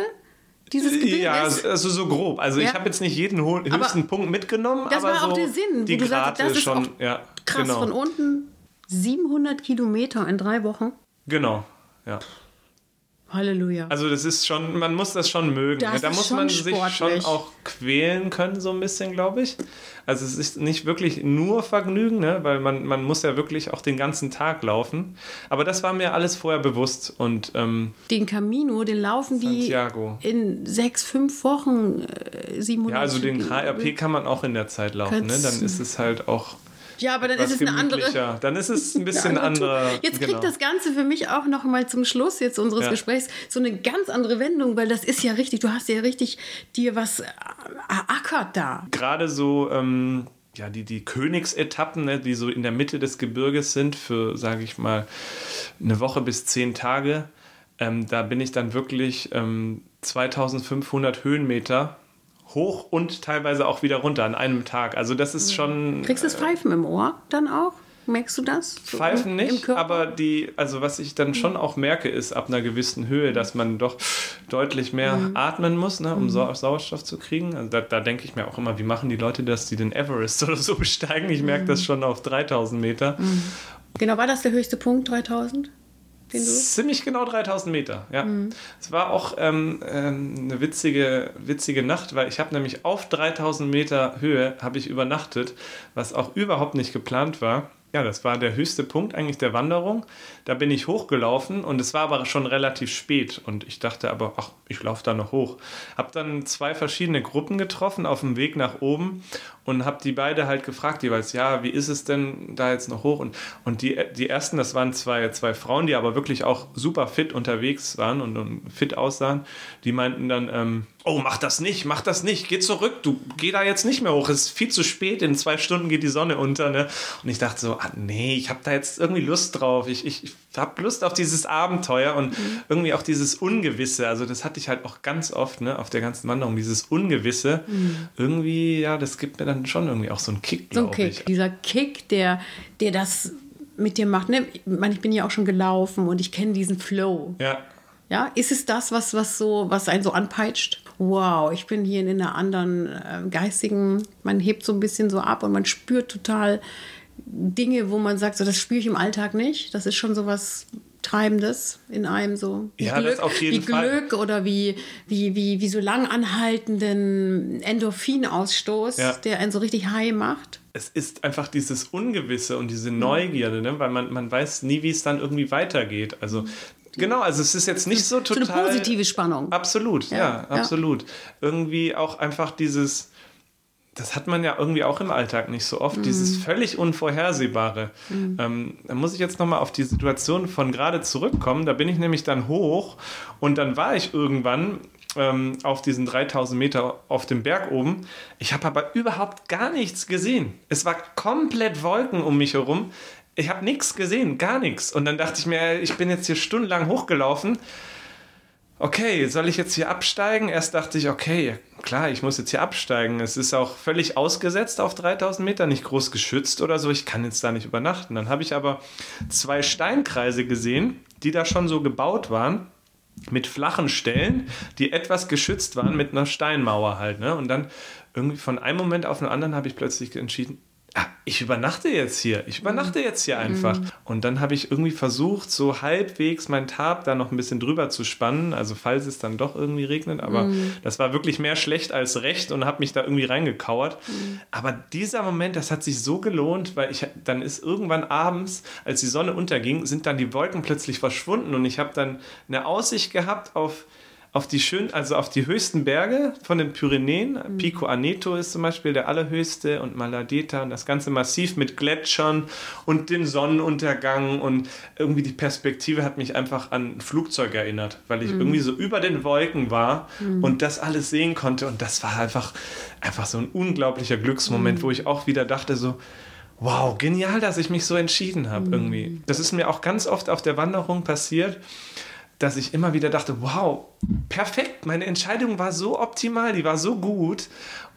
dieses Gebirges? Ja, also so grob. Also ja. ich habe jetzt nicht jeden höchsten aber Punkt mitgenommen, das aber war so auch der Sinn, die du Grate sagst, das schon, ist ja, krass, genau. von unten 700 Kilometer in drei Wochen. Genau, ja. Halleluja. Also das ist schon, man muss das schon mögen. Das da muss man sich schon auch quälen können, so ein bisschen, glaube ich. Also es ist nicht wirklich nur Vergnügen, ne? weil man, man muss ja wirklich auch den ganzen Tag laufen. Aber das war mir alles vorher bewusst. Und, ähm, den Camino, den laufen Santiago. die in sechs, fünf Wochen, äh, 700 Ja, also den HRP kann man auch in der Zeit laufen. Ne? Dann ist es halt auch ja, aber dann ist es eine andere. Dann ist es ein *laughs* bisschen andere. Jetzt kriegt genau. das Ganze für mich auch noch mal zum Schluss jetzt unseres ja. Gesprächs so eine ganz andere Wendung, weil das ist ja richtig, du hast ja richtig dir was erackert da. Gerade so. Ähm, ja, die, die Königsetappen, ne, die so in der Mitte des Gebirges sind, für, sage ich mal, eine Woche bis zehn Tage. Ähm, da bin ich dann wirklich ähm, 2500 Höhenmeter hoch und teilweise auch wieder runter an einem Tag. Also das ist schon. Kriegst du das Pfeifen im Ohr dann auch? Merkst du das? So Pfeifen nicht, aber die, also was ich dann schon auch merke, ist ab einer gewissen Höhe, dass man doch deutlich mehr mhm. atmen muss, ne, um mhm. Sauerstoff zu kriegen. Also da, da denke ich mir auch immer, wie machen die Leute das, die den Everest *laughs* oder so besteigen? Ich merke mhm. das schon auf 3000 Meter. Mhm. Genau, war das der höchste Punkt, 3000? Ziemlich genau 3000 Meter, ja. Mhm. Es war auch ähm, ähm, eine witzige, witzige Nacht, weil ich habe nämlich auf 3000 Meter Höhe habe ich übernachtet, was auch überhaupt nicht geplant war. Ja, das war der höchste Punkt eigentlich der Wanderung. Da bin ich hochgelaufen und es war aber schon relativ spät und ich dachte aber, ach, ich laufe da noch hoch. Hab dann zwei verschiedene Gruppen getroffen auf dem Weg nach oben und habe die beide halt gefragt jeweils, ja, wie ist es denn da jetzt noch hoch? Und, und die, die ersten, das waren zwei, zwei Frauen, die aber wirklich auch super fit unterwegs waren und, und fit aussahen, die meinten dann, ähm, oh, mach das nicht, mach das nicht, geh zurück, du geh da jetzt nicht mehr hoch, es ist viel zu spät, in zwei Stunden geht die Sonne unter. Ne? Und ich dachte so, ah, nee, ich habe da jetzt irgendwie Lust drauf, ich, ich habe Lust auf dieses Abenteuer und mhm. irgendwie auch dieses Ungewisse, also das hatte ich halt auch ganz oft ne, auf der ganzen Wanderung, dieses Ungewisse, mhm. irgendwie, ja, das gibt mir dann schon irgendwie auch so ein Kick, so ein Kick. Ich. Dieser Kick, der, der das mit dir macht. Ne? Ich, meine, ich bin ja auch schon gelaufen und ich kenne diesen Flow. Ja. Ja, ist es das, was, was so, was einen so anpeitscht? Wow, ich bin hier in einer anderen äh, geistigen, man hebt so ein bisschen so ab und man spürt total Dinge, wo man sagt, so das spüre ich im Alltag nicht. Das ist schon so was Treibendes in einem so. Wie ja, Glück, wie Glück oder wie, wie, wie, wie so lang anhaltenden Endorphinausstoß, ja. der einen so richtig high macht. Es ist einfach dieses Ungewisse und diese Neugierde, ne? weil man, man weiß nie, wie es dann irgendwie weitergeht. Also Genau, also es ist jetzt nicht so total. So eine positive Spannung. Absolut, ja, ja absolut. Irgendwie auch einfach dieses, das hat man ja irgendwie auch im Alltag nicht so oft, mhm. dieses völlig Unvorhersehbare. Mhm. Ähm, da muss ich jetzt nochmal auf die Situation von gerade zurückkommen. Da bin ich nämlich dann hoch und dann war ich irgendwann ähm, auf diesen 3000 Meter auf dem Berg oben. Ich habe aber überhaupt gar nichts gesehen. Es war komplett Wolken um mich herum. Ich habe nichts gesehen, gar nichts. Und dann dachte ich mir, ich bin jetzt hier stundenlang hochgelaufen okay, soll ich jetzt hier absteigen? Erst dachte ich, okay, klar, ich muss jetzt hier absteigen. Es ist auch völlig ausgesetzt auf 3000 Meter, nicht groß geschützt oder so. Ich kann jetzt da nicht übernachten. Dann habe ich aber zwei Steinkreise gesehen, die da schon so gebaut waren mit flachen Stellen, die etwas geschützt waren mit einer Steinmauer halt. Ne? Und dann irgendwie von einem Moment auf den anderen habe ich plötzlich entschieden, ah, ich übernachte jetzt hier, ich übernachte jetzt hier einfach. Mhm. Und dann habe ich irgendwie versucht, so halbwegs mein Tab da noch ein bisschen drüber zu spannen, also falls es dann doch irgendwie regnet, aber mhm. das war wirklich mehr schlecht als recht und habe mich da irgendwie reingekauert. Mhm. Aber dieser Moment, das hat sich so gelohnt, weil ich dann ist irgendwann abends, als die Sonne unterging, sind dann die Wolken plötzlich verschwunden und ich habe dann eine Aussicht gehabt auf auf die schön, also auf die höchsten Berge von den Pyrenäen. Mhm. Pico Aneto ist zum Beispiel der allerhöchste und Maladeta und das ganze Massiv mit Gletschern und den Sonnenuntergang und irgendwie die Perspektive hat mich einfach an ein Flugzeug erinnert, weil ich mhm. irgendwie so über den Wolken war mhm. und das alles sehen konnte und das war einfach, einfach so ein unglaublicher Glücksmoment, mhm. wo ich auch wieder dachte so, wow, genial, dass ich mich so entschieden habe mhm. irgendwie. Das ist mir auch ganz oft auf der Wanderung passiert dass ich immer wieder dachte, wow, perfekt, meine Entscheidung war so optimal, die war so gut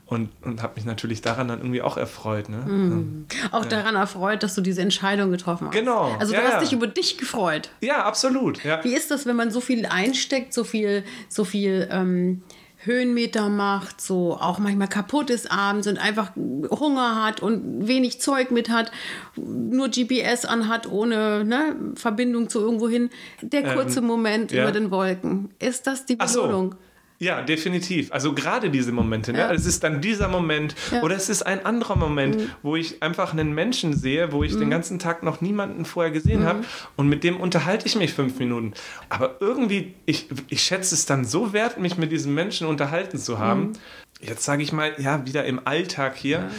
und, und habe mich natürlich daran dann irgendwie auch erfreut. Ne? Mhm. Auch ja. daran erfreut, dass du diese Entscheidung getroffen hast. Genau. Also du ja, hast ja. dich über dich gefreut. Ja, absolut. Wie ist das, wenn man so viel einsteckt, so viel, so viel ähm, Höhenmeter macht, so auch manchmal kaputt ist abends und einfach Hunger hat und wenig Zeug mit hat, nur GPS anhat, ohne ne, Verbindung zu irgendwo hin. Der kurze ähm, Moment ja. über den Wolken. Ist das die Belohnung? So. Ja, definitiv. Also gerade diese Momente. Ne? Ja. Es ist dann dieser Moment ja. oder es ist ein anderer Moment, mhm. wo ich einfach einen Menschen sehe, wo ich mhm. den ganzen Tag noch niemanden vorher gesehen mhm. habe und mit dem unterhalte ich mich fünf Minuten. Aber irgendwie, ich, ich schätze es dann so wert, mich mit diesem Menschen unterhalten zu haben. Mhm. Jetzt sage ich mal, ja, wieder im Alltag hier.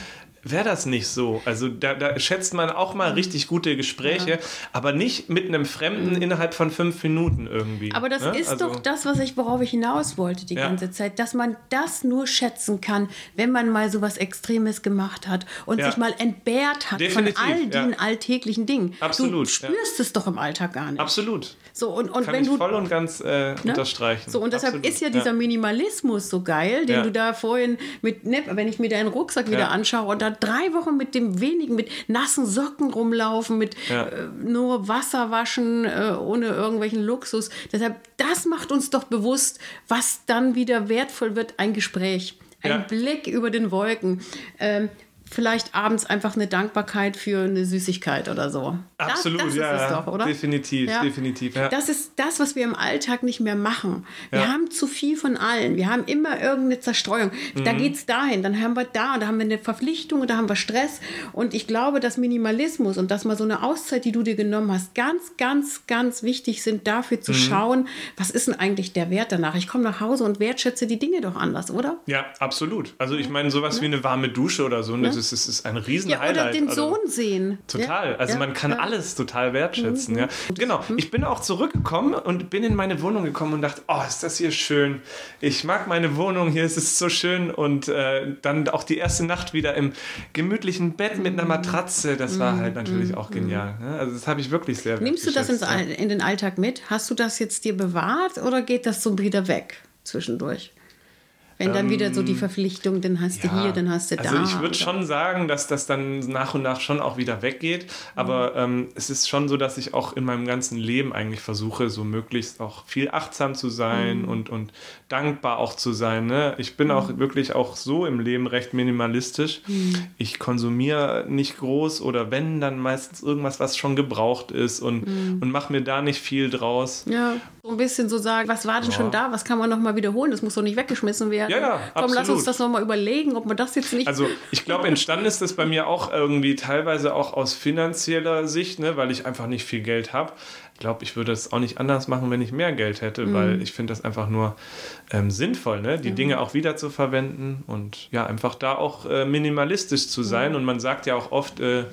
Wäre das nicht so. Also da, da, schätzt man auch mal richtig gute Gespräche, ja. aber nicht mit einem Fremden mhm. innerhalb von fünf Minuten irgendwie. Aber das ne? ist also, doch das, was ich, worauf ich hinaus wollte die ja. ganze Zeit, dass man das nur schätzen kann, wenn man mal so was Extremes gemacht hat und ja. sich mal entbehrt hat Definitiv, von all den alltäglichen Dingen. Absolut. Du spürst es doch im Alltag gar nicht. Absolut. So, und, und kann wenn ich du, voll und ganz äh, ne? unterstreichen. So, und deshalb Absolut. ist ja dieser Minimalismus so geil, den du da vorhin mit, ne, wenn ich mir deinen Rucksack wieder anschaue und da drei Wochen mit dem wenigen, mit nassen Socken rumlaufen, mit ja. äh, nur Wasser waschen, äh, ohne irgendwelchen Luxus. Deshalb, das macht uns doch bewusst, was dann wieder wertvoll wird, ein Gespräch. Ein ja. Blick über den Wolken. Ähm, vielleicht abends einfach eine Dankbarkeit für eine Süßigkeit oder so. Absolut, das, das ja. Ist es doch, oder? Definitiv, ja. definitiv. Ja. Das ist das, was wir im Alltag nicht mehr machen. Wir ja. haben zu viel von allen. Wir haben immer irgendeine Zerstreuung. Mhm. Da geht es dahin, dann haben wir da und da haben wir eine Verpflichtung und da haben wir Stress. Und ich glaube, dass Minimalismus und dass mal so eine Auszeit, die du dir genommen hast, ganz, ganz, ganz wichtig sind, dafür zu mhm. schauen, was ist denn eigentlich der Wert danach? Ich komme nach Hause und wertschätze die Dinge doch anders, oder? Ja, absolut. Also ich meine, sowas wie eine warme Dusche oder so, das ist, es ist ein riesen ja, Oder den Sohn also, sehen. Total. Also man kann alles total wertschätzen. Mhm. Ja. Genau. Ich bin auch zurückgekommen und bin in meine Wohnung gekommen und dachte, oh, ist das hier schön. Ich mag meine Wohnung hier, es ist so schön. Und äh, dann auch die erste Nacht wieder im gemütlichen Bett mit einer Matratze. Das war halt natürlich auch genial. Also das habe ich wirklich sehr Nimmst du das ins, in den Alltag mit? Hast du das jetzt dir bewahrt oder geht das so wieder weg zwischendurch? Wenn dann wieder so die ähm, Verpflichtung, dann hast ja, du hier, dann hast du da. Also ich würde schon sagen, dass das dann nach und nach schon auch wieder weggeht. Aber mhm. ähm, es ist schon so, dass ich auch in meinem ganzen Leben eigentlich versuche, so möglichst auch viel achtsam zu sein mhm. und, und dankbar auch zu sein. Ne? Ich bin mhm. auch wirklich auch so im Leben recht minimalistisch. Mhm. Ich konsumiere nicht groß oder wenn, dann meistens irgendwas, was schon gebraucht ist und, mhm. und mache mir da nicht viel draus. Ja, so ein bisschen so sagen, was war denn ja. schon da, was kann man nochmal wiederholen? Das muss doch nicht weggeschmissen werden. Ja, ja, Komm, absolut. lass uns das nochmal überlegen, ob man das jetzt nicht. Also, ich glaube, entstanden ist das bei mir auch irgendwie teilweise auch aus finanzieller Sicht, ne, weil ich einfach nicht viel Geld habe. Ich glaube, ich würde es auch nicht anders machen, wenn ich mehr Geld hätte, mhm. weil ich finde das einfach nur ähm, sinnvoll, ne? die mhm. Dinge auch wieder zu verwenden und ja, einfach da auch äh, minimalistisch zu sein. Mhm. Und man sagt ja auch oft, äh,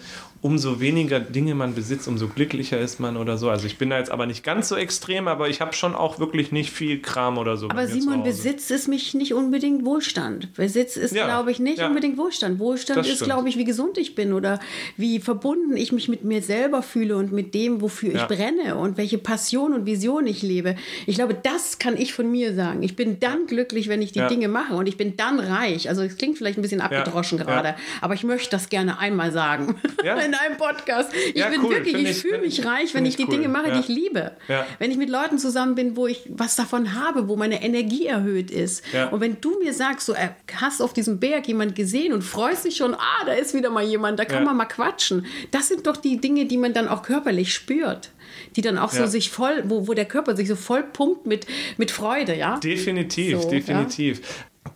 umso weniger Dinge man besitzt, umso glücklicher ist man oder so. Also ich bin da jetzt aber nicht ganz so extrem, aber ich habe schon auch wirklich nicht viel Kram oder so. Aber Simon, Besitz ist mich nicht unbedingt Wohlstand. Besitz ist, ja, glaube ich, nicht ja. unbedingt Wohlstand. Wohlstand das ist, glaube ich, wie gesund ich bin oder wie verbunden ich mich mit mir selber fühle und mit dem, wofür ja. ich brenne und welche Passion und Vision ich lebe. Ich glaube, das kann ich von mir sagen. Ich bin dann glücklich, wenn ich die Dinge mache und ich bin dann reich. Also es klingt vielleicht ein bisschen abgedroschen gerade, aber ich möchte das gerne einmal sagen. Ja, *laughs* in einem Podcast. Ich Ja, bin cool. wirklich, ich, ich- fühle mich reich, wenn ich die ich Dinge cool. mache, Ja. die ich liebe. Ja. Wenn ich mit Leuten zusammen bin, wo ich was davon habe, wo meine Energie erhöht ist. Ja. Und wenn du mir sagst, so äh, hast auf diesem Berg jemand gesehen und freust dich schon, ah, da ist wieder mal jemand, da kann Ja. man mal quatschen. Das sind doch die Dinge, die man dann auch körperlich spürt. Die dann auch so Ja. sich voll, wo, wo der Körper sich so voll pumpt mit, mit Freude, ja? Definitiv, So, definitiv.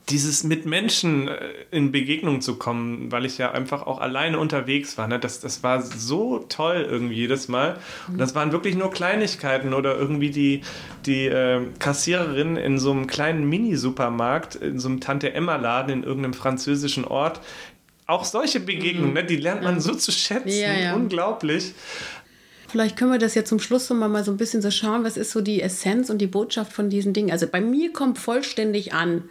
Dieses mit Menschen äh, in Begegnung zu kommen, weil ich ja einfach auch alleine unterwegs war, ne? das, das war so toll irgendwie jedes Mal. Und das waren wirklich nur Kleinigkeiten oder irgendwie die, die äh, Kassiererin in so einem kleinen Mini-Supermarkt, in so einem Tante-Emma-Laden in irgendeinem französischen Ort. Auch solche Begegnungen, ne? die lernt man so zu schätzen. Mhm. Ja, ja. Unglaublich. Vielleicht können wir das ja zum Schluss noch mal, mal so ein bisschen so schauen, was ist so die Essenz und die Botschaft von diesen Dingen. Also bei mir kommt vollständig an,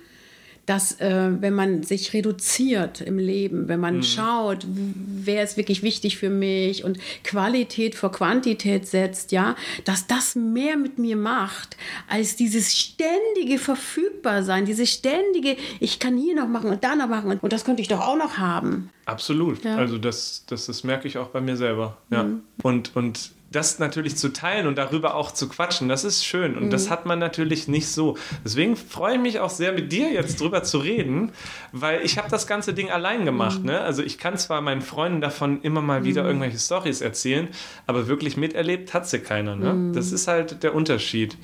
dass äh, wenn man sich reduziert im Leben, wenn man schaut, w- wer ist wirklich wichtig für mich und Qualität vor Quantität setzt, ja, dass das mehr mit mir macht als dieses ständige Verfügbarsein, dieses ständige, ich kann hier noch machen und da noch machen und, und das könnte ich doch auch noch haben. Absolut. Ja. Mhm. Also das, das, das merke ich auch bei mir selber. Ja. Und, und das natürlich zu teilen und darüber auch zu quatschen, das ist schön. Und Mhm. das hat man natürlich nicht so. Deswegen freue ich mich auch sehr, mit dir jetzt drüber zu reden, weil ich habe das ganze Ding allein gemacht. Mhm. Ne? Also ich kann zwar meinen Freunden davon immer mal wieder irgendwelche Stories erzählen, aber wirklich miterlebt hat sie keiner. Ne? Das ist halt der Unterschied.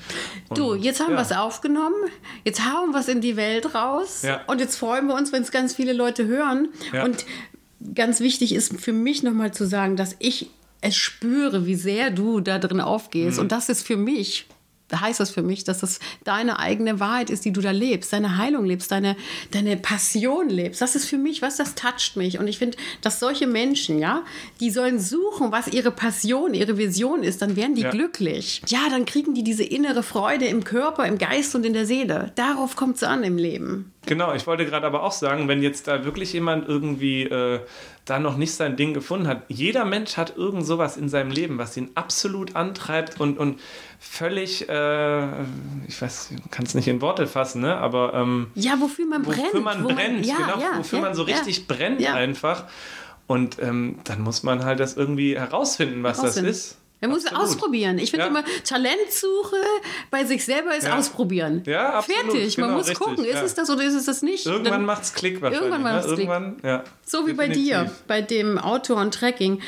Und, Mhm. Du, jetzt haben ja. wir es aufgenommen, jetzt hauen wir es in die Welt raus Ja. und jetzt freuen wir uns, wenn es ganz viele Leute hören. Ja. Und ganz wichtig ist für mich nochmal zu sagen, dass ich es spüre, wie sehr du da drin aufgehst. Mhm. Und das ist für mich, heißt das für mich, dass das deine eigene Wahrheit ist, die du da lebst, deine Heilung lebst, deine, deine Passion lebst. Das ist für mich, was das toucht mich. Und ich finde, dass solche Menschen, ja, die sollen suchen, was ihre Passion, ihre Vision ist, dann werden die Ja. glücklich. Ja, dann kriegen die diese innere Freude im Körper, im Geist und in der Seele. Darauf kommt es an im Leben. Genau, ich wollte gerade aber auch sagen, wenn jetzt da wirklich jemand irgendwie äh, da noch nicht sein Ding gefunden hat, jeder Mensch hat irgend sowas in seinem Leben, was ihn absolut antreibt und, und völlig, äh, ich weiß, kann es nicht in Worte fassen, ne? aber ähm, Ja, wofür man brennt. wofür man brennt, ja, genau, ja, wofür ja, man so richtig brennt einfach. Und ähm, dann muss man halt das irgendwie herausfinden, was Herausfinden. das ist. Man muss Absolut. ausprobieren. Ich finde Ja. immer, Talentsuche bei sich selber ist Ja. ausprobieren. Ja, absolut. Fertig. Man Genau, muss richtig, gucken, ist ja. es das oder ist es das nicht? Irgendwann Dann- macht's Klick wahrscheinlich. Irgendwann ne? macht's Klick. So wie bei dir, Definitiv. bei dem Outdoor und Trekking.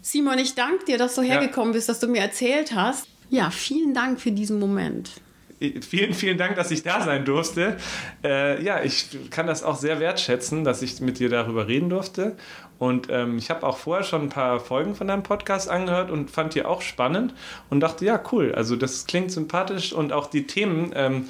Simon, ich danke dir, dass du hergekommen bist, dass du mir erzählt hast. Ja, vielen Dank für diesen Moment. Vielen, vielen Dank, dass ich da sein durfte. Äh, ja, ich kann das auch sehr wertschätzen, dass ich mit dir darüber reden durfte. Und ähm, ich habe auch vorher schon ein paar Folgen von deinem Podcast angehört und fand die auch spannend und dachte, ja, cool. Also das klingt sympathisch und auch die Themen, ähm,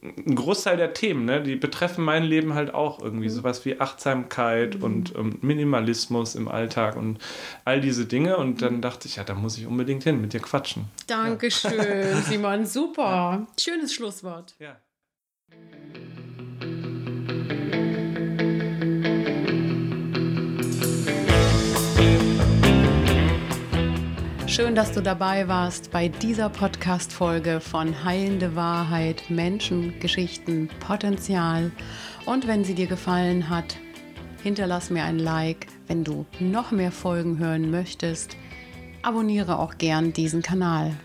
ein Großteil der Themen, ne, die betreffen mein Leben halt auch irgendwie. Sowas wie Achtsamkeit und ähm, Minimalismus im Alltag und all diese Dinge. Und dann dachte ich, ja, da muss ich unbedingt hin, mit dir quatschen. Dankeschön, Simon. *laughs* Super. Schönes Schlusswort. Ja. Schön, dass du dabei warst bei dieser Podcast-Folge von Heilende Wahrheit, Menschen, Geschichten, Potenzial. Und wenn sie dir gefallen hat, hinterlass mir ein Like. Wenn du noch mehr Folgen hören möchtest, abonniere auch gern diesen Kanal.